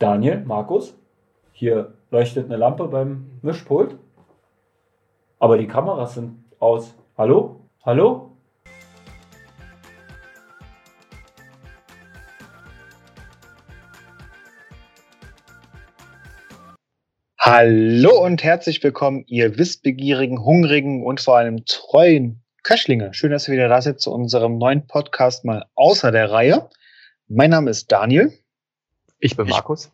Daniel, Markus, hier leuchtet eine Lampe beim Mischpult. Aber die Kameras sind aus. Hallo? Hallo? Hallo und herzlich willkommen, ihr wissbegierigen, hungrigen und vor allem treuen Köchlinge. Schön, dass ihr wieder da seid zu unserem neuen Podcast mal außer der Reihe. Mein Name ist Daniel. Ich bin Markus.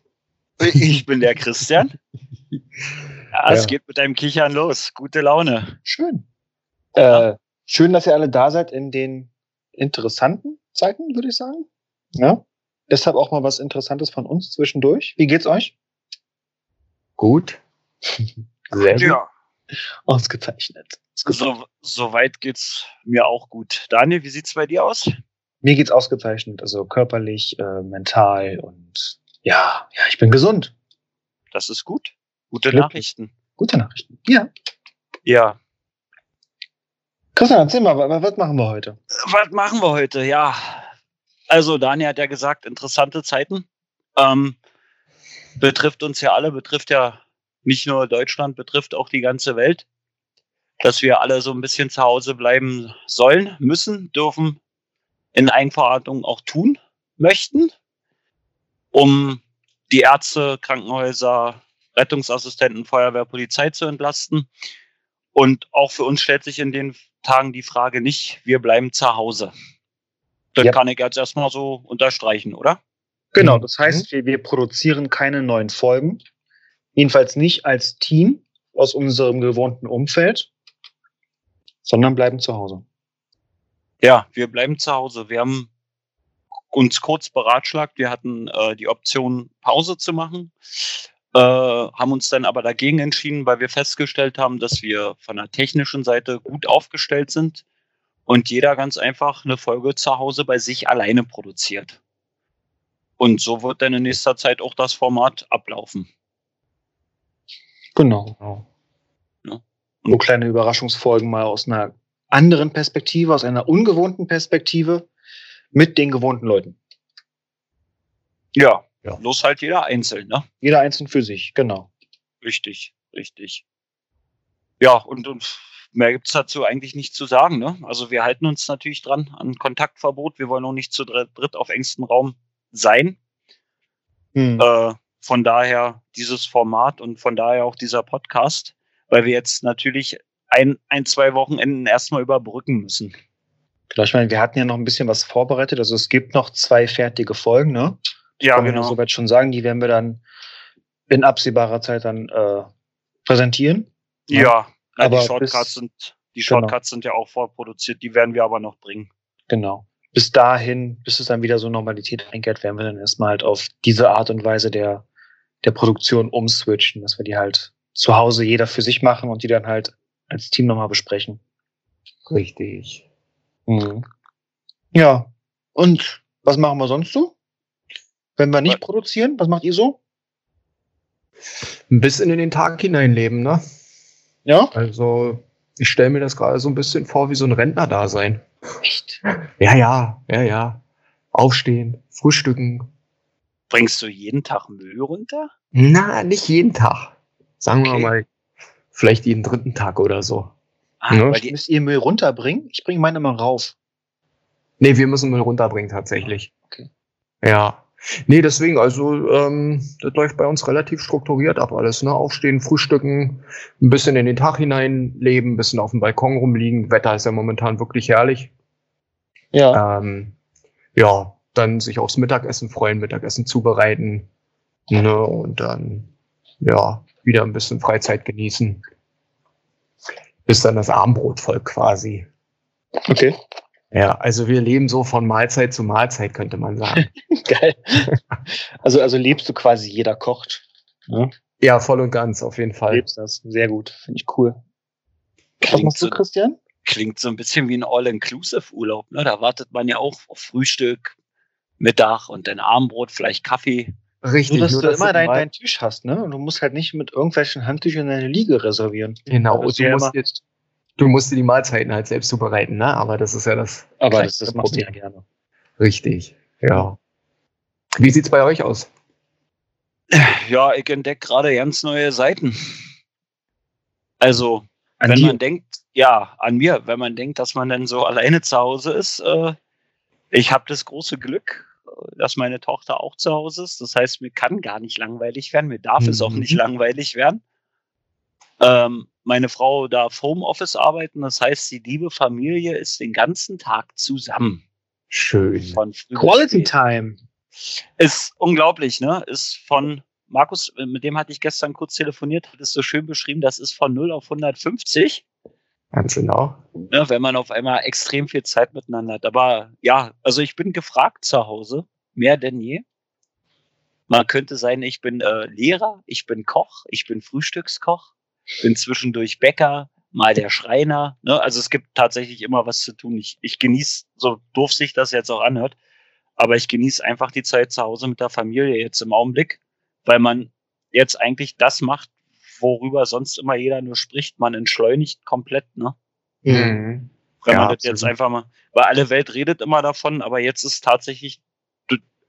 Ich, ich bin der Christian. Ja, es geht mit deinem Kichern los. Gute Laune. Schön. Ja. Äh, schön, dass ihr alle da seid in den interessanten Zeiten, würde ich sagen. Ja. Deshalb auch mal was Interessantes von uns zwischendurch. Wie geht's euch? Gut. Sehr gut. Ja. Ausgezeichnet. So, so weit geht's mir auch gut. Daniel, wie sieht's bei dir aus? Mir geht's ausgezeichnet, also körperlich, äh, mental und ja, ja, ich bin gesund. Das ist gut. Gute Glücklich. Nachrichten. Gute Nachrichten. Ja. Ja. Christian, erzähl mal, was machen wir heute? Was machen wir heute? Ja. Also, Daniel hat ja gesagt, interessante Zeiten. Ähm, betrifft uns ja alle, betrifft ja nicht nur Deutschland, betrifft auch die ganze Welt, dass wir alle so ein bisschen zu Hause bleiben sollen, müssen, dürfen, in Eigenverantwortung auch tun möchten, um die Ärzte, Krankenhäuser, Rettungsassistenten, Feuerwehr, Polizei zu entlasten. Und auch für uns stellt sich in den Tagen die Frage nicht, wir bleiben zu Hause. Das ja. kann ich jetzt erstmal so unterstreichen, oder? Genau, mhm. das heißt, wir, wir produzieren keine neuen Folgen. Jedenfalls nicht als Team aus unserem gewohnten Umfeld, sondern bleiben zu Hause. Ja, wir bleiben zu Hause. Wir haben uns kurz beratschlagt. Wir hatten äh, die Option, Pause zu machen, äh, haben uns dann aber dagegen entschieden, weil wir festgestellt haben, dass wir von der technischen Seite gut aufgestellt sind und jeder ganz einfach eine Folge zu Hause bei sich alleine produziert. Und so wird dann in nächster Zeit auch das Format ablaufen. Genau. Ja. Und kleine Überraschungsfolgen mal aus einer anderen Perspektive, aus einer ungewohnten Perspektive mit den gewohnten Leuten. Ja, ja. bloß halt jeder einzeln, ne? Jeder einzeln für sich, genau. Richtig, richtig. Ja, und, und mehr gibt's dazu eigentlich nicht zu sagen, ne? Also wir halten uns natürlich dran an Kontaktverbot. Wir wollen auch nicht zu dritt auf engstem Raum sein. Hm. Äh, von daher dieses Format und von daher auch dieser Podcast, weil wir jetzt natürlich ein, ein zwei Wochenenden erstmal überbrücken müssen. Genau, ich meine, wir hatten ja noch ein bisschen was vorbereitet. Also es gibt noch zwei fertige Folgen, ne? Die ja, genau. Wir soweit schon sagen, die werden wir dann in absehbarer Zeit dann äh, präsentieren. Ja, ja aber die Shortcuts sind die genau. Shortcuts genau. sind ja auch vorproduziert, die werden wir aber noch bringen. Genau. Bis dahin, bis es dann wieder so Normalität einkehrt, werden wir dann erstmal halt auf diese Art und Weise der, der Produktion umswitchen, dass wir die halt zu Hause jeder für sich machen und die dann halt als Team nochmal besprechen. Richtig. Mhm. Ja. Und was machen wir sonst so? Wenn wir nicht was? produzieren, was macht ihr so? Ein bisschen in den Tag hineinleben, ne? Ja. Also, ich stelle mir das gerade so ein bisschen vor wie so ein Rentner-Dasein. Echt? Ja, ja, ja, ja. Aufstehen, frühstücken. Bringst du jeden Tag Müll runter? Na, nicht jeden Tag. Sagen okay. wir mal, vielleicht jeden dritten Tag oder so. Ah, ja. weil die, müsst ihr Müll runterbringen? Ich bringe meine mal rauf. Nee, wir müssen Müll runterbringen tatsächlich. Okay. Ja. Nee, deswegen, also ähm, das läuft bei uns relativ strukturiert ab alles. Ne? Aufstehen, frühstücken, ein bisschen in den Tag hinein leben, ein bisschen auf dem Balkon rumliegen. Wetter ist ja momentan wirklich herrlich. Ja. Ähm, ja, dann sich aufs Mittagessen freuen, Mittagessen zubereiten. Ne? Und dann, ja, wieder ein bisschen Freizeit genießen bis dann das Armbrot folgt quasi. Okay. Ja, also wir leben so von Mahlzeit zu Mahlzeit, könnte man sagen. Geil. Also, also lebst du quasi, jeder kocht. Ja, ja voll und ganz, auf jeden Fall. Lebst das. Sehr gut. Finde ich cool. Klingt Was machst du, Christian? Klingt so ein bisschen wie ein All-Inclusive-Urlaub. Ne? Da wartet man ja auch auf Frühstück, Mittag und dann Armbrot, vielleicht Kaffee. Richtig. Nur, dass nur, du dass immer deinen dein Tisch hast, ne? Und du musst halt nicht mit irgendwelchen Handtüchern deine Liege reservieren. Genau, du musst, jetzt, du musst dir die Mahlzeiten halt selbst zubereiten, ne? Aber das ist ja das. Aber das, das machst du ja gerne. Richtig, ja. Wie sieht's bei euch aus? ja, ich entdecke gerade ganz neue Seiten. Also, An wenn dir? man denkt, ja, an mir, wenn man denkt, dass man dann so alleine zu Hause ist, äh, ich habe das große Glück, dass meine Tochter auch zu Hause ist. Das heißt, mir kann gar nicht langweilig werden, mir darf es auch Mhm. nicht langweilig werden. Ähm, meine Frau darf Homeoffice arbeiten, das heißt, die liebe Familie ist den ganzen Tag zusammen. Schön. Von Quality. Time. Ist unglaublich, ne? Ist von Markus, mit dem hatte ich gestern kurz telefoniert, hat es so schön beschrieben, das ist von 0 auf 150, Ganz genau. ne, wenn man auf einmal extrem viel Zeit miteinander hat. Aber ja, also ich bin gefragt zu Hause, mehr denn je. Man könnte sein, ich bin äh, Lehrer, ich bin Koch, ich bin Frühstückskoch, bin zwischendurch Bäcker, mal der Schreiner. Ne? Also es gibt tatsächlich immer was zu tun. Ich, ich genieße, so doof sich das jetzt auch anhört, aber ich genieße einfach die Zeit zu Hause mit der Familie jetzt im Augenblick, weil man jetzt eigentlich das macht, worüber sonst immer jeder nur spricht. Man entschleunigt komplett, ne? Mhm. Wenn Ja, man das jetzt einfach mal, weil alle Welt redet immer davon, aber jetzt ist tatsächlich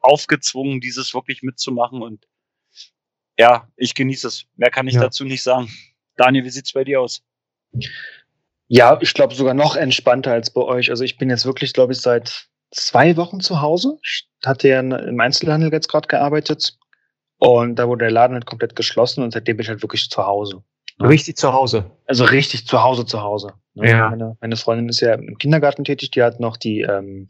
aufgezwungen, dieses wirklich mitzumachen und ja, ich genieße es. Mehr kann ich Ja. dazu nicht sagen. Daniel, wie sieht's bei dir aus? Ja, ich glaube sogar noch entspannter als bei euch. Also ich bin jetzt wirklich, glaube ich, seit zwei Wochen zu Hause. Ich hatte ja im Einzelhandel jetzt gerade gearbeitet und da wurde der Laden halt komplett geschlossen und seitdem bin ich halt wirklich zu Hause. Richtig zu Hause. Also richtig zu Hause zu Hause. ne? Ja. Meine, meine Freundin ist ja im Kindergarten tätig, die hat noch die, ähm,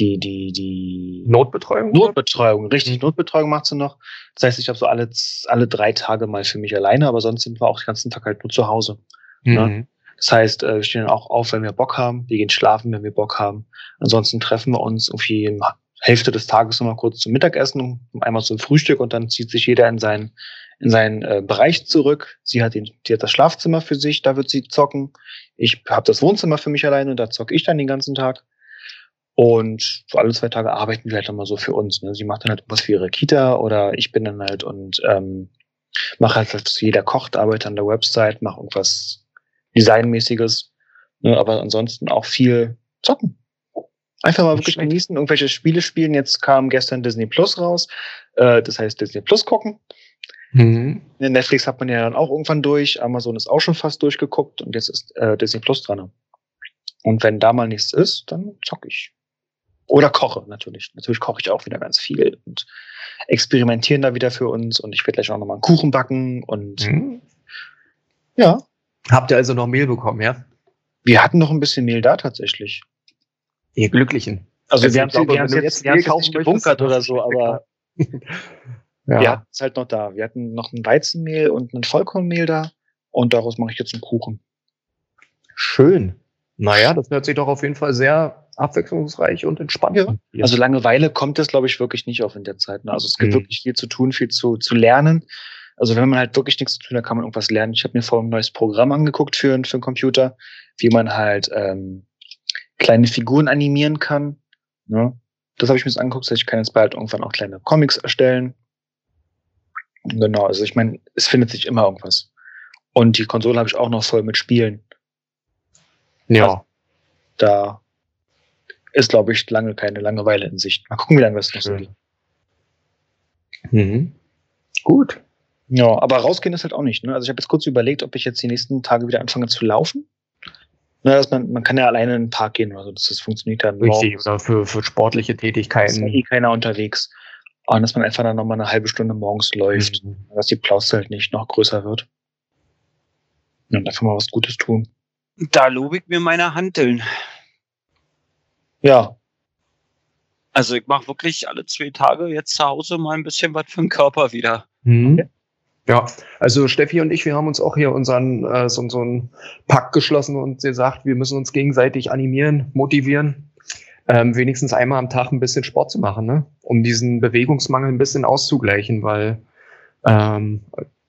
die, die, die Notbetreuung? Notbetreuung, richtig Notbetreuung macht sie noch. Das heißt, ich habe so alle, alle drei Tage mal für mich alleine, aber sonst sind wir auch den ganzen Tag halt nur zu Hause. Mhm. Das heißt, äh, wir stehen auch auf, wenn wir Bock haben. Wir gehen schlafen, wenn wir Bock haben. Ansonsten treffen wir uns irgendwie in Hälfte des Tages nochmal kurz zum Mittagessen, einmal zum Frühstück und dann zieht sich jeder in seinen, in seinen äh, Bereich zurück. Sie hat, den, die hat das Schlafzimmer für sich, da wird sie zocken. Ich habe das Wohnzimmer für mich alleine da zocke ich dann den ganzen Tag. Und so alle zwei Tage arbeiten wir halt nochmal so für uns. Ne? Sie macht dann halt was für ihre Kita oder ich bin dann halt und ähm, mache halt, was jeder kocht, arbeite an der Website, mache irgendwas Designmäßiges. Ne, aber ansonsten auch viel zocken. Einfach mal wirklich genießen, irgendwelche Spiele spielen. Jetzt kam gestern Disney Plus raus. Äh, das heißt Disney Plus gucken. Mhm. Ne, Netflix hat man ja dann auch irgendwann durch. Amazon ist auch schon fast durchgeguckt und jetzt ist äh, Disney Plus dran. Und wenn da mal nichts ist, dann zock ich. Oder koche natürlich. Natürlich koche ich auch wieder ganz viel und experimentieren da wieder für uns. Und ich werde gleich auch nochmal einen Kuchen backen. Und Mhm. ja, Habt ihr also noch Mehl bekommen, ja? wir hatten noch ein bisschen Mehl da tatsächlich. Ihr Glücklichen. Also, Also wir haben du jetzt, Mehl jetzt gebunkert oder so, aber Ja. wir hatten es halt noch da. Wir hatten noch ein Weizenmehl und ein Vollkornmehl da und daraus mache ich jetzt einen Kuchen. Schön. Naja, das hört sich doch auf jeden Fall sehr abwechslungsreich und entspannt Ja. an. Also Langeweile kommt es, glaube ich, wirklich nicht auf in der Zeit. Ne? Also es gibt Mhm. wirklich viel zu tun, viel zu, zu lernen. Also wenn man halt wirklich nichts zu tun hat, kann man irgendwas lernen. Ich habe mir vorhin ein neues Programm angeguckt für, für einen Computer, wie man halt ähm, kleine Figuren animieren kann. Ne? Das habe ich mir jetzt angeguckt, dass ich kann jetzt bald irgendwann auch kleine Comics erstellen. Genau, also ich meine, es findet sich immer irgendwas. Und die Konsole habe ich auch noch voll mit Spielen. ja. Da ist, glaube ich, lange keine Langeweile in Sicht. Mal gucken, wie lange das noch so Schön. geht. Mhm. Gut. Ja, aber rausgehen ist halt auch nicht. Ne? Also ich habe jetzt kurz überlegt, ob ich jetzt die nächsten Tage wieder anfange zu laufen. Na, dass man, man kann ja alleine in den Park gehen oder so. Das, das funktioniert dann Richtig. morgens. Oder für, für sportliche Ist ja Tätigkeiten. eh keiner unterwegs. Und dass man einfach dann nochmal eine halbe Stunde morgens läuft, Mhm. dass die Plauze halt nicht noch größer wird. Und einfach mal was Gutes tun. Da lobe ich mir meine Hanteln. Ja, Also ich mache wirklich alle zwei Tage jetzt zu Hause mal ein bisschen was für den Körper wieder. Mhm. Ja, also Steffi und ich, wir haben uns auch hier unseren äh, so, so einen Pakt geschlossen und gesagt, wir müssen uns gegenseitig animieren, motivieren, ähm, wenigstens einmal am Tag ein bisschen Sport zu machen, ne? um diesen Bewegungsmangel ein bisschen auszugleichen, weil ähm,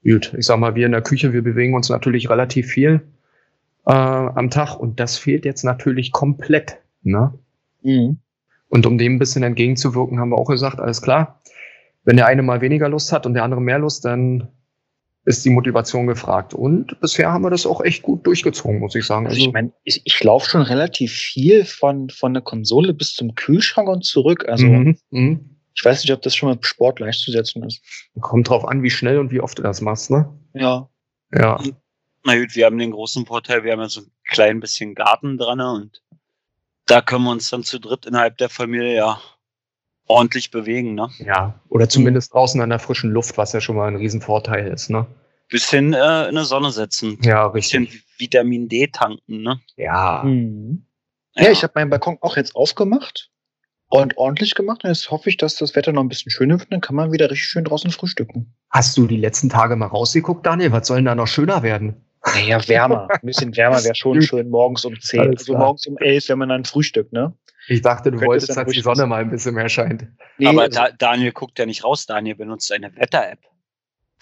gut, ich sag mal, wir in der Küche, wir bewegen uns natürlich relativ viel äh, am Tag und das fehlt jetzt natürlich komplett. Ne? mhm. Und um dem ein bisschen entgegenzuwirken, haben wir auch gesagt, alles klar, wenn der eine mal weniger Lust hat und der andere mehr Lust, dann ist die Motivation gefragt. Und bisher haben wir das auch echt gut durchgezogen, muss ich sagen. Also ich meine, ich, ich laufe schon relativ viel von, von der Konsole bis zum Kühlschrank und zurück. Also mhm, mhm. Ich weiß nicht, ob das schon mit Sport gleichzusetzen ist. Kommt drauf an, wie schnell und wie oft du das machst, ne? Ja. Ja. Na gut, wir haben den großen Vorteil, wir haben ja so ein klein bisschen Garten dran und da können wir uns dann zu dritt innerhalb der Familie ja ordentlich bewegen, ne? Ja. Oder zumindest draußen an der frischen Luft, was ja schon mal ein Riesenvorteil ist, ne? Bisschen äh, in der Sonne setzen. Ja, Bisschen richtig. Vitamin D tanken, ne? Ja. Mhm. Ja, ich habe meinen Balkon auch jetzt aufgemacht und ordentlich gemacht. Und jetzt hoffe ich, dass das Wetter noch ein bisschen schöner wird. Dann kann man wieder richtig schön draußen frühstücken. Hast du die letzten Tage mal rausgeguckt, Daniel? Was soll denn da noch schöner werden? Naja, wärmer. Ein bisschen wärmer wäre schon schön morgens um 10. Alles Also morgens um 11, wenn man dann frühstückt, ne? Ich dachte, du wolltest, es dass die Sonne mal ein bisschen mehr scheint. Nee, Aber also- da, Daniel guckt ja nicht raus, Daniel benutzt eine Wetter-App.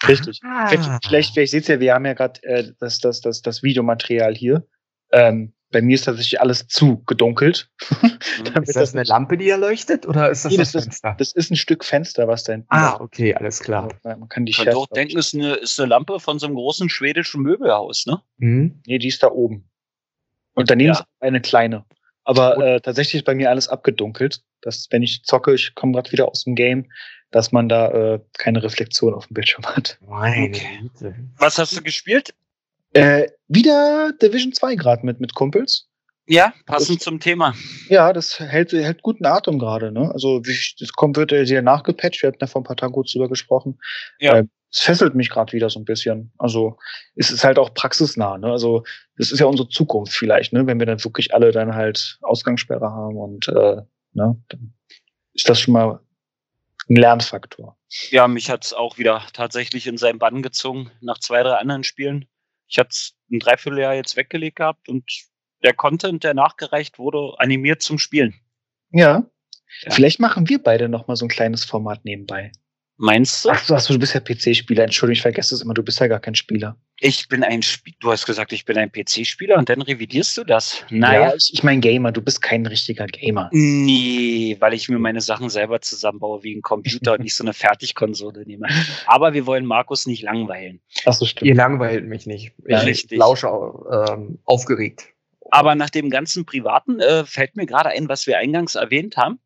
Richtig. Ah. Vielleicht, vielleicht, vielleicht seht ihr, wir haben ja gerade äh, das, das, das, das Videomaterial hier. Ähm, bei mir ist tatsächlich alles zu gedunkelt. Damit Ist das eine Lampe, die erleuchtet, oder ist das Nee, das, das, Fenster? ist, das ist ein Stück Fenster, was da hinten ah, okay, alles klar. Also, Man kann die Ich könnte auch denken, ist eine, ist eine Lampe von so einem großen schwedischen Möbelhaus, ne? Mhm. Nee, die ist da oben. Und daneben Ja. ist eine kleine. Aber äh, tatsächlich ist bei mir alles abgedunkelt. Dass, wenn ich zocke, ich komme gerade wieder aus dem Game, dass man da äh, keine Reflexion auf dem Bildschirm hat. Meine Okay. Güte. Was hast du gespielt? Äh, wieder Division 2 gerade mit, mit Kumpels. Ja, passend zum Thema. Ja, das hält, hält guten Atem gerade. Ne? Also wie das kommt, wird ja nachgepatcht. Wir hatten ja vor ein paar Tagen kurz drüber gesprochen. Ja. Äh, es fesselt mich gerade wieder so ein bisschen. Also es ist halt auch praxisnah. Ne? Also das ist ja unsere Zukunft vielleicht, ne? wenn wir dann wirklich alle dann halt Ausgangssperre haben und äh, ne, dann ist das schon mal ein Lernfaktor. Ja, mich hat's auch wieder tatsächlich in seinen Bann gezogen nach zwei, drei anderen Spielen. Ich hatte ein Dreivierteljahr jetzt weggelegt gehabt und der Content, der nachgereicht wurde, animiert zum Spielen. Ja. Ja. Vielleicht machen wir beide noch mal so ein kleines Format nebenbei. Meinst du? Ach ach so, du bist ja PC-Spieler. Entschuldigung, ich vergesse es immer. Du bist ja gar kein Spieler. Ich bin ein Spiel. Du hast gesagt, ich bin ein PC-Spieler und dann revidierst du das. Ja, Naja. ich, ich mein Gamer. Du bist kein richtiger Gamer. Nee, weil ich mir meine Sachen selber zusammenbaue wie ein Computer und nicht so eine Fertigkonsole nehme. Aber wir wollen Markus nicht langweilen. Ach so, stimmt. Ihr langweilt mich nicht. Ja, ich richtig. lausche ähm, aufgeregt. Aber nach dem ganzen Privaten äh, fällt mir gerade ein, was wir eingangs erwähnt haben.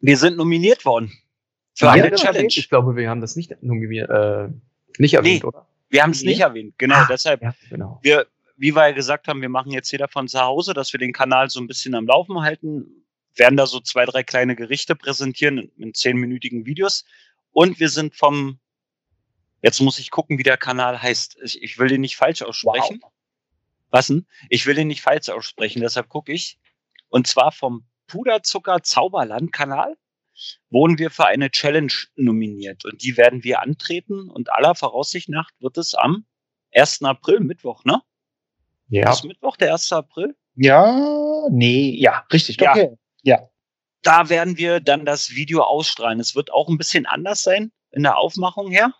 Wir sind nominiert worden für eine Challenge. Ich glaube, wir haben das nicht, äh, nicht erwähnt, Nee. oder? Wir haben es Nee. nicht erwähnt. Genau, Ah. deshalb, Ja, genau. wir, wie wir ja gesagt haben, wir machen jetzt jeder von zu Hause, dass wir den Kanal so ein bisschen am Laufen halten, werden da so zwei, drei kleine Gerichte präsentieren in, in zehnminütigen Videos. Und wir sind vom, jetzt muss ich gucken, wie der Kanal heißt. Ich, ich will den nicht falsch aussprechen. Was denn? Ich will den nicht falsch aussprechen, deshalb gucke ich. Und zwar vom Puderzucker Zauberland Kanal wurden wir für eine Challenge nominiert und die werden wir antreten und aller Voraussicht nach wird es am 1. April, Mittwoch, ne? Ja. Ist Mittwoch, der 1. April? Ja, nee, ja, richtig. Ja. Okay. Ja. Da werden wir dann das Video ausstrahlen. Es wird auch ein bisschen anders sein in der Aufmachung her.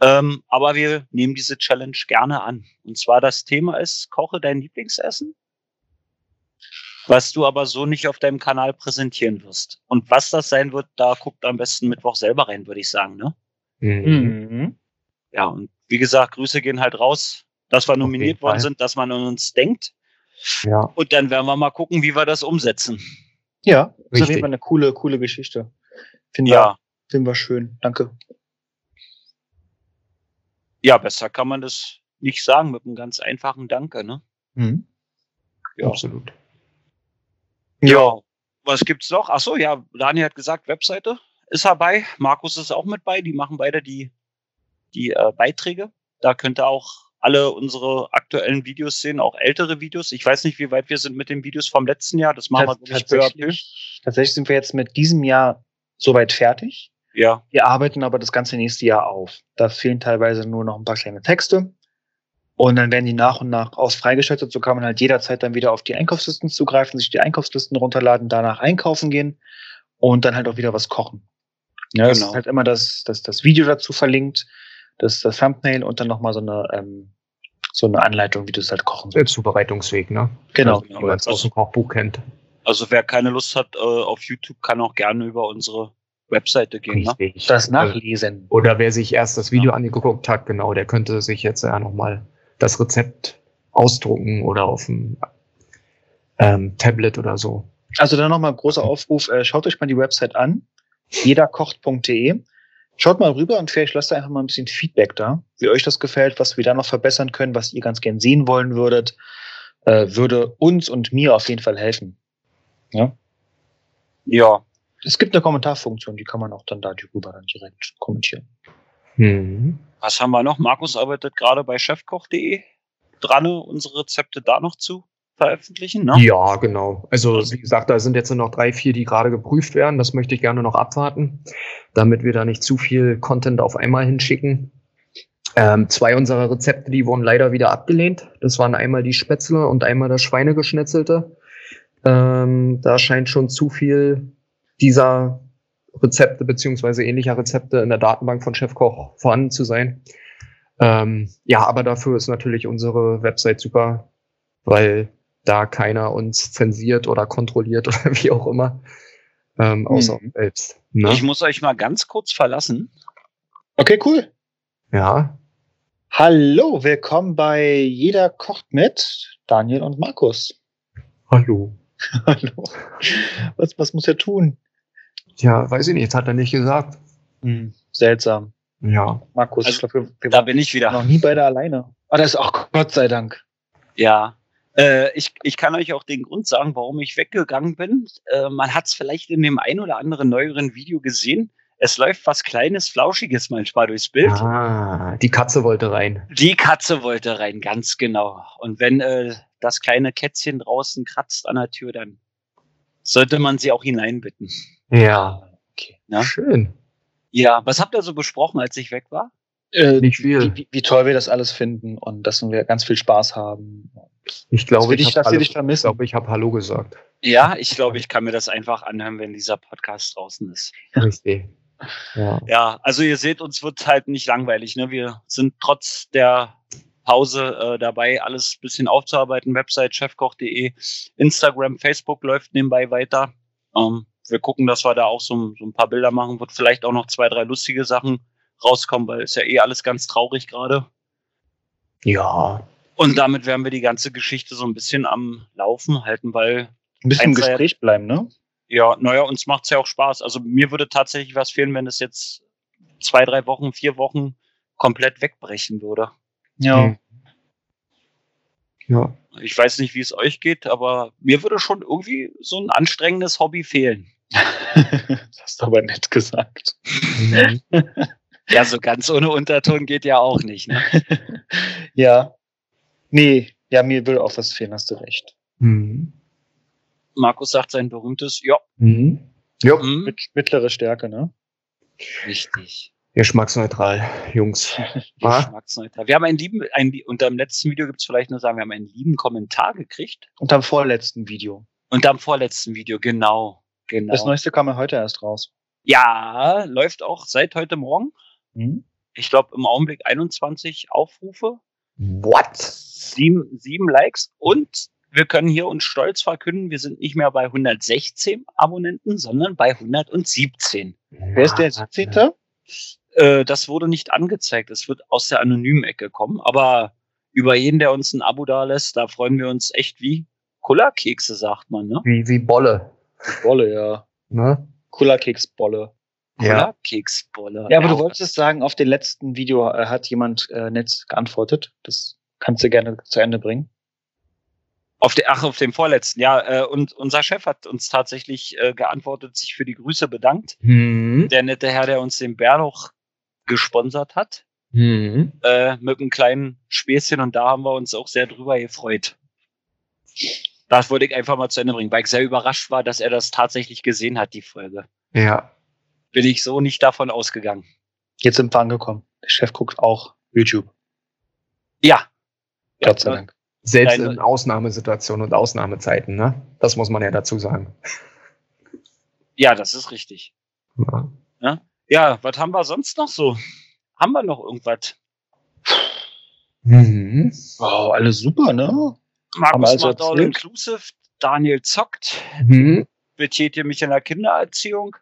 Ähm, aber wir nehmen diese Challenge gerne an. Und zwar das Thema ist, koche dein Lieblingsessen, was du aber so nicht auf deinem Kanal präsentieren wirst. Und was das sein wird, da guckt am besten Mittwoch selber rein, würde ich sagen. Ne? Mhm. Ja, und wie gesagt, Grüße gehen halt raus, dass wir nominiert worden sind, dass man an uns denkt. Ja. Und dann werden wir mal gucken, wie wir das umsetzen. Ja, das ist auf Richtig. jeden Fall eine coole, coole Geschichte. Finden Ja, wir, finden wir schön. Danke. ja, besser kann man das nicht sagen mit einem ganz einfachen Danke, ne? Mhm. Ja. Absolut. Ja. Was gibt's noch? Ach so, ja, Daniel hat gesagt, Webseite ist dabei. Markus ist auch mit bei. Die machen beide die, die äh, Beiträge. Da könnt ihr auch alle unsere aktuellen Videos sehen, auch ältere Videos. Ich weiß nicht, wie weit wir sind mit den Videos vom letzten Jahr. Das machen wir Tats- peu. tatsächlich, tatsächlich sind wir jetzt mit diesem Jahr soweit fertig. Ja, Wir arbeiten aber das ganze nächste Jahr auf. Da fehlen teilweise nur noch ein paar kleine Texte. Und dann werden die nach und nach aus freigeschaltet. So kann man halt jederzeit dann wieder auf die Einkaufslisten zugreifen, sich die Einkaufslisten runterladen, danach einkaufen gehen und dann halt auch wieder was kochen. Ja, das Genau. ist halt immer das, das, das Video dazu verlinkt, das, das Thumbnail und dann nochmal so eine, ähm, so eine Anleitung, wie du es halt kochen Der sollst. Zubereitungsweg, ne? Genau. genau. Wie man es aus dem Kochbuch kennt. Also wer keine Lust hat äh, auf YouTube, kann auch gerne über unsere Webseite gehen. Ne? Das Nachlesen. Oder wer sich erst das Video angeguckt hat, genau, der könnte sich jetzt ja nochmal das Rezept ausdrucken oder auf dem ähm, Tablet oder so. Also dann nochmal großer Aufruf, äh, schaut euch mal die Website an. jederkocht.de. Schaut mal rüber und vielleicht lasst einfach mal ein bisschen Feedback da, wie euch das gefällt, was wir da noch verbessern können, was ihr ganz gern sehen wollen würdet. Äh, würde uns und mir auf jeden Fall helfen. Ja. Ja, Es gibt eine Kommentarfunktion, die kann man auch dann darüber dann direkt kommentieren. Hm. Was haben wir noch? Markus arbeitet gerade bei chefkoch.de dran, unsere Rezepte da noch zu veröffentlichen. Ne? Ja, genau. Also wie gesagt, da sind jetzt noch drei, vier, die gerade geprüft werden. Das möchte ich gerne noch abwarten, damit wir da nicht zu viel Content auf einmal hinschicken. Ähm, zwei unserer Rezepte, die wurden leider wieder abgelehnt. Das waren einmal die Spätzle und einmal das Schweinegeschnetzelte. Ähm, da scheint schon zu viel dieser Rezepte beziehungsweise ähnlicher Rezepte in der Datenbank von Chefkoch vorhanden zu sein. Ähm, ja, aber dafür ist natürlich unsere Website super, weil da keiner uns zensiert oder kontrolliert oder wie auch immer, ähm, außer Mhm. uns selbst. Ne? Ich muss euch mal ganz kurz verlassen. Okay, cool. Ja, Hallo, willkommen bei Jeder kocht mit Daniel und Markus. hallo. Hallo. Was, was muss er tun? Ja, weiß ich nicht, hat er nicht gesagt. Hm, seltsam. Ja. Markus, Also, ich glaube, wir, wir Da bin ich wieder. noch nie beide alleine. Ah, das ist auch Gott sei Dank. Ja. Äh, ich, ich kann euch auch den Grund sagen, warum ich weggegangen bin. Äh, man hat es vielleicht in dem ein oder anderen neueren Video gesehen. Es läuft was Kleines, Flauschiges manchmal durchs Bild. Ah, die Katze wollte rein. Die Katze wollte rein, ganz genau. Und wenn äh, das kleine Kätzchen draußen kratzt an der Tür, dann sollte man sie auch hineinbitten. Ja. Okay. Ja. Schön. Ja, was habt ihr so besprochen, als ich weg war? Äh, Nicht viel. Wie, wie, wie toll wir das alles finden und dass wir ganz viel Spaß haben. Ich glaube, dich- hab dass Hallo- dich vermissen. Ich glaube, ich habe Hallo gesagt. Ja, ich glaube, ich kann mir das einfach anhören, wenn dieser Podcast draußen ist. Richtig. Ja. Ja, also ihr seht, uns wird halt nicht langweilig. Ne? Wir sind trotz der Pause äh, dabei, alles ein bisschen aufzuarbeiten. Website chefkoch.de, Instagram, Facebook läuft nebenbei weiter. Ähm, wir gucken, dass wir da auch so, so ein paar Bilder machen. Wird vielleicht auch noch zwei, drei lustige Sachen rauskommen, weil ist ja eh alles ganz traurig gerade. Ja. Und damit werden wir die ganze Geschichte so ein bisschen am Laufen halten, weil Ein bisschen im Gespräch bleiben, ne? Ja, naja, uns macht's ja auch Spaß. Also mir würde tatsächlich was fehlen, wenn es jetzt zwei, drei Wochen, vier Wochen komplett wegbrechen würde. Ja. Ja. Ich weiß nicht, wie es euch geht, aber mir würde schon irgendwie so ein anstrengendes Hobby fehlen. das hast du aber nett gesagt. Mhm. Ja, so ganz ohne Unterton geht ja auch nicht. Ne? ja. Nee, ja, mir würde auch was fehlen, hast du recht. Mhm. Markus sagt sein berühmtes, ja, Mhm. Ja, hm, Mit, mittlere Stärke, ne? richtig. Geschmacksneutral, Jungs. Geschmacksneutral. Wir haben einen lieben, einen, unter dem letzten Video gibt's vielleicht nur sagen, wir haben einen lieben Kommentar gekriegt. Und am vorletzten Video. Und am vorletzten Video, genau. Genau. Das neueste kam ja heute erst raus. ja, läuft auch seit heute Morgen. Hm? Ich glaube im Augenblick 21 Aufrufe, What? sieben, sieben Likes und wir können hier uns stolz verkünden, wir sind nicht mehr bei 116 Abonnenten, sondern bei 117. Wer ist der 17.? Äh, das wurde nicht angezeigt. Es wird aus der anonymen Ecke kommen. Aber über jeden, der uns ein Abo da lässt, da freuen wir uns echt wie Kullerkekse, sagt man, ne? Wie, wie Bolle. Bolle, ja. Ne? Kullerkeksbolle. Ja. Kullerkeksbolle. Ja, aber du wolltest sagen, auf dem letzten Video äh, hat jemand äh, nett geantwortet. Das kannst du gerne zu Ende bringen. Auf der, ach, auf dem vorletzten, ja. Äh, und unser Chef hat uns tatsächlich äh, geantwortet, sich für die Grüße bedankt. Mhm. Der nette Herr, der uns den Bärloch gesponsert hat, Mhm. äh, mit einem kleinen Späßchen und da haben wir uns auch sehr drüber gefreut. Das wollte ich einfach mal zu Ende bringen, weil ich sehr überrascht war, dass er das tatsächlich gesehen hat, die Folge. Ja. Bin ich so nicht davon ausgegangen. Jetzt sind wir angekommen. Der Chef guckt auch YouTube. Ja. Gott sei ja, Dank. Selbst Deine- in Ausnahmesituationen und Ausnahmezeiten, ne? Das muss man ja dazu sagen. Ja, das ist richtig. Ja. Ja, was haben wir sonst noch so? Haben wir noch irgendwas? Mhm. Wow, alles super, ne? Markus also macht All? Inclusive, Daniel zockt, Mhm. betätigt mich in der Kindererziehung.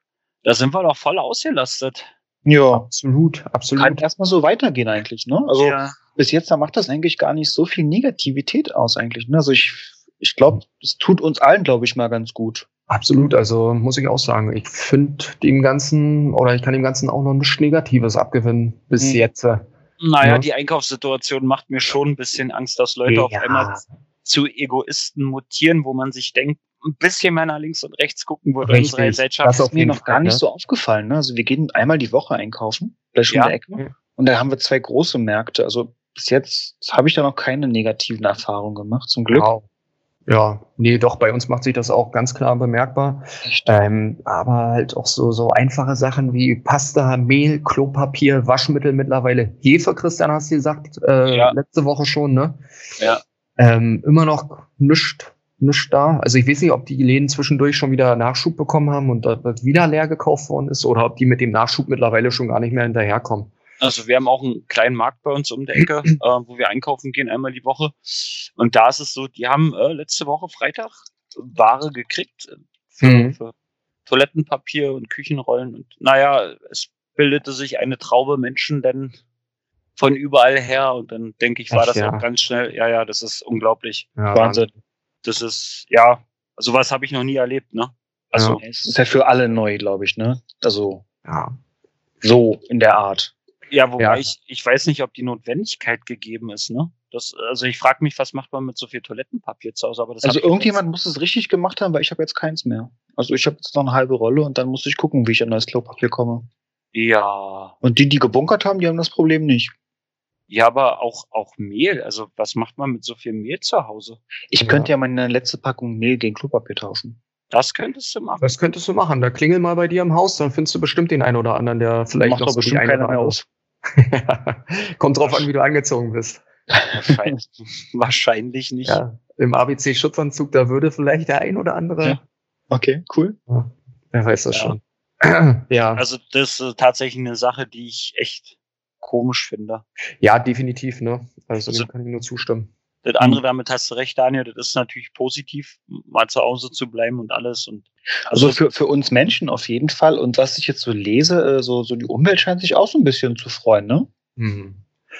Da sind wir doch voll ausgelastet. Ja. Absolut, Kann absolut. erstmal so weitergehen eigentlich, ne? Also ja. bis jetzt, da macht das eigentlich gar nicht so viel Negativität aus eigentlich. Ne? Also ich, ich glaube, es tut uns allen, glaube ich, mal ganz gut. Absolut, also muss ich auch sagen. Ich finde dem Ganzen, oder ich kann dem Ganzen auch noch nichts Negatives abgewinnen bis Hm. jetzt. Naja, Ja. die Einkaufssituation macht mir schon ein bisschen Angst, dass Leute auf Ja. einmal zu Egoisten mutieren, wo man sich denkt, ein bisschen mehr nach links und rechts gucken würde Richtig. unsere Gesellschaft. Das auf ist mir noch gar Fall, nicht ne? so aufgefallen. Ne? Also wir gehen einmal die Woche einkaufen, gleich um Ja. die Ecke. Und da haben wir zwei große Märkte. Also bis jetzt habe ich da noch keine negativen Erfahrungen gemacht, zum Glück. Wow. Ja, nee, doch, bei uns macht sich das auch ganz klar bemerkbar. Ähm, aber halt auch so, so einfache Sachen wie Pasta, Mehl, Klopapier, Waschmittel mittlerweile. Hefe, Christian, hast du gesagt, äh, Ja. letzte Woche schon, ne? Ja. Ähm, immer noch nischt, nischt da. Also ich weiß nicht, ob die Läden zwischendurch schon wieder Nachschub bekommen haben und da das wieder leer gekauft worden ist oder ob die mit dem Nachschub mittlerweile schon gar nicht mehr hinterherkommen. Also wir haben auch einen kleinen Markt bei uns um der Ecke, äh, wo wir einkaufen gehen einmal die Woche. Und da ist es so, die haben äh, letzte Woche Freitag Ware gekriegt äh, für, Mhm. für Toilettenpapier und Küchenrollen. Und naja, es bildete sich eine Traube Menschen denn von überall her. Und dann denke ich, war Ach das ja. auch ganz schnell. Ja, ja, das ist unglaublich. Ja, Wahnsinn. Das ist, ja, sowas habe ich noch nie erlebt, ne? Also, Es ist ja für alle neu, glaube ich, ne? Also Ja. so in der Art. Ja, wobei Ja. ich, ich weiß nicht, ob die Notwendigkeit gegeben ist, ne? Das, also ich frage mich, was macht man mit so viel Toilettenpapier zu Hause? Aber das Also irgendjemand muss es richtig gemacht haben, weil ich habe jetzt keins mehr. Also ich habe jetzt noch eine halbe Rolle und dann muss ich gucken, wie ich an das Klopapier komme. Ja. Und die, die gebunkert haben, die haben das Problem nicht. Ja, aber auch, auch Mehl. Also was macht man mit so viel Mehl zu Hause? Ich Ja. könnte ja meine letzte Packung Mehl gegen Klopapier tauschen. Das könntest du machen. Das könntest du machen. Da klingel mal bei dir im Haus, dann findest du bestimmt den einen oder anderen, der vielleicht Macht noch doch bestimmt eine keiner mehr auf. Kommt drauf an, wie du angezogen bist. Wahrscheinlich, wahrscheinlich nicht. Ja, Im ABC-Schutzanzug, da würde vielleicht der ein oder andere, Ja. Okay, cool. wer weiß das Ja. schon. ja, Also das ist tatsächlich eine Sache, die ich echt komisch finde. ja, definitiv, ne? Also, Also- dem kann ich nur zustimmen. Das andere, damit hast du recht, Daniel, das ist natürlich positiv, mal zu Hause zu bleiben und alles. Und Also für, für uns Menschen auf jeden Fall. Und was ich jetzt so lese, äh, so, so die Umwelt scheint sich auch so ein bisschen zu freuen, ne? Hm.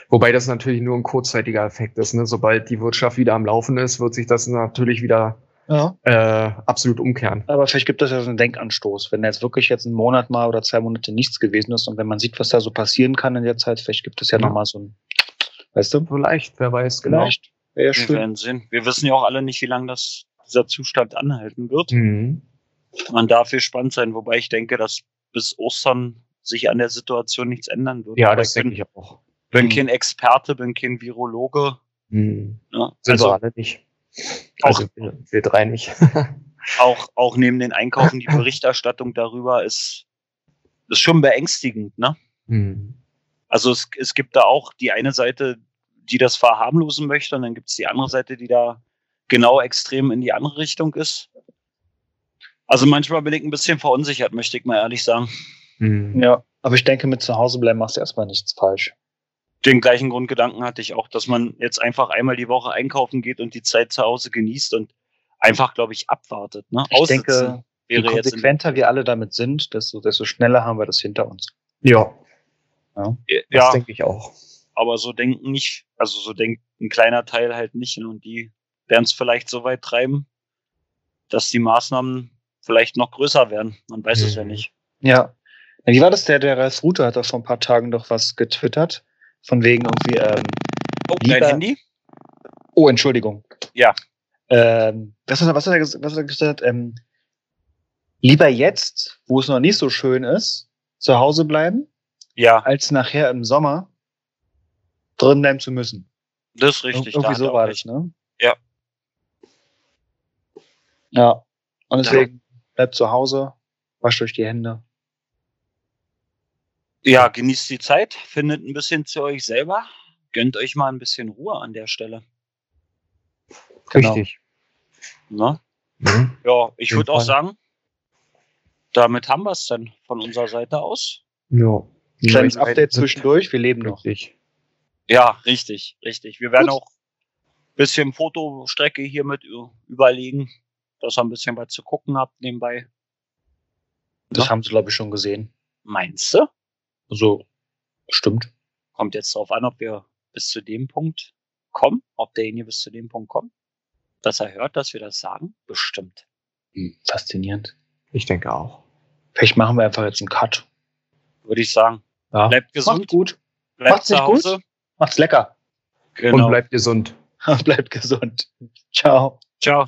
Wobei das natürlich nur ein kurzzeitiger Effekt ist, ne? Sobald die Wirtschaft wieder am Laufen ist, wird sich das natürlich wieder Ja. äh, absolut umkehren. Aber vielleicht gibt das ja so einen Denkanstoß, wenn jetzt wirklich jetzt einen Monat mal oder zwei Monate nichts gewesen ist und wenn man sieht, was da so passieren kann in der Zeit, vielleicht gibt es ja, Ja. nochmal so ein, weißt du? Vielleicht, wer weiß, genau. Vielleicht. Wäre ja wir schön. werden sehen. Wir wissen ja auch alle nicht, wie lange das, dieser Zustand anhalten wird. Mhm. Man darf gespannt sein, wobei ich denke, dass bis Ostern sich an der Situation nichts ändern wird. Ja, Aber das denke ich auch. bin Hm. kein Experte, bin kein Virologe. Hm. Ne? Sind Also wir alle nicht. auch, Also, wir, wir drei nicht. auch, auch neben den Einkaufen, die Berichterstattung darüber ist, ist schon beängstigend. Ne? hm. Also es, es gibt da auch die eine Seite, die das verharmlosen möchte, und dann gibt es die andere Seite, die da genau extrem in die andere Richtung ist. Also manchmal bin ich ein bisschen verunsichert, möchte ich mal ehrlich sagen. Hm. Ja. Aber ich denke, mit zu Hause bleiben machst du erstmal nichts falsch. Den gleichen Grundgedanken hatte ich auch, dass man jetzt einfach einmal die Woche einkaufen geht und die Zeit zu Hause genießt und einfach, glaube ich, abwartet. Ne? Ich denke, je wäre jetzt in, konsequenter wir alle damit sind, desto, desto schneller haben wir das hinter uns. Ja, das ja, denke ich auch. Aber so denken nicht, also so denkt ein kleiner Teil halt nicht. Ne? Und die werden es vielleicht so weit treiben, dass die Maßnahmen vielleicht noch größer werden. Man weiß es ja Mhm. nicht. Ja. Wie war das? Der, der Ralf Rute hat doch vor ein paar Tagen doch was getwittert. Von wegen irgendwie, ähm, Oh, Lieber- dein Handy? oh, Entschuldigung. Ja. Ähm, was, hat er, was, hat er, was hat er gesagt? Ähm, lieber jetzt, wo es noch nicht so schön ist, zu Hause bleiben, Ja, als nachher im Sommer drin bleiben zu müssen. das ist richtig. Ir- Irgendwie so war das, ne? Ja. Ja. Und deswegen bleibt zu Hause, wascht euch die Hände. Ja, genießt die Zeit, findet ein bisschen zu euch selber, gönnt euch mal ein bisschen Ruhe an der Stelle. Genau. Richtig. Ne? Mhm. Ja, ich würde auch sagen, damit haben wir es dann von unserer Seite aus. Ja. Kleines Update zwischendurch, wir leben noch. Richtig. Ja, richtig, richtig. Wir werden Gut. auch ein bisschen Fotostrecke hier mit überlegen, hm. dass ihr ein bisschen was zu gucken habt nebenbei. Das ja. haben sie, glaube ich, schon gesehen. Meinst du? So, stimmt. Kommt jetzt darauf an, ob wir bis zu dem Punkt kommen, ob derjenige bis zu dem Punkt kommt, dass er hört, dass wir das sagen. Bestimmt. Hm, faszinierend. Ich denke auch. Vielleicht machen wir einfach jetzt einen Cut. Würde ich sagen. Ja. Bleibt gesund. Macht gut. Bleibt Macht's zu Hause. Gut. Macht's lecker. Genau. Und bleibt gesund. bleibt gesund. Ciao. Ciao.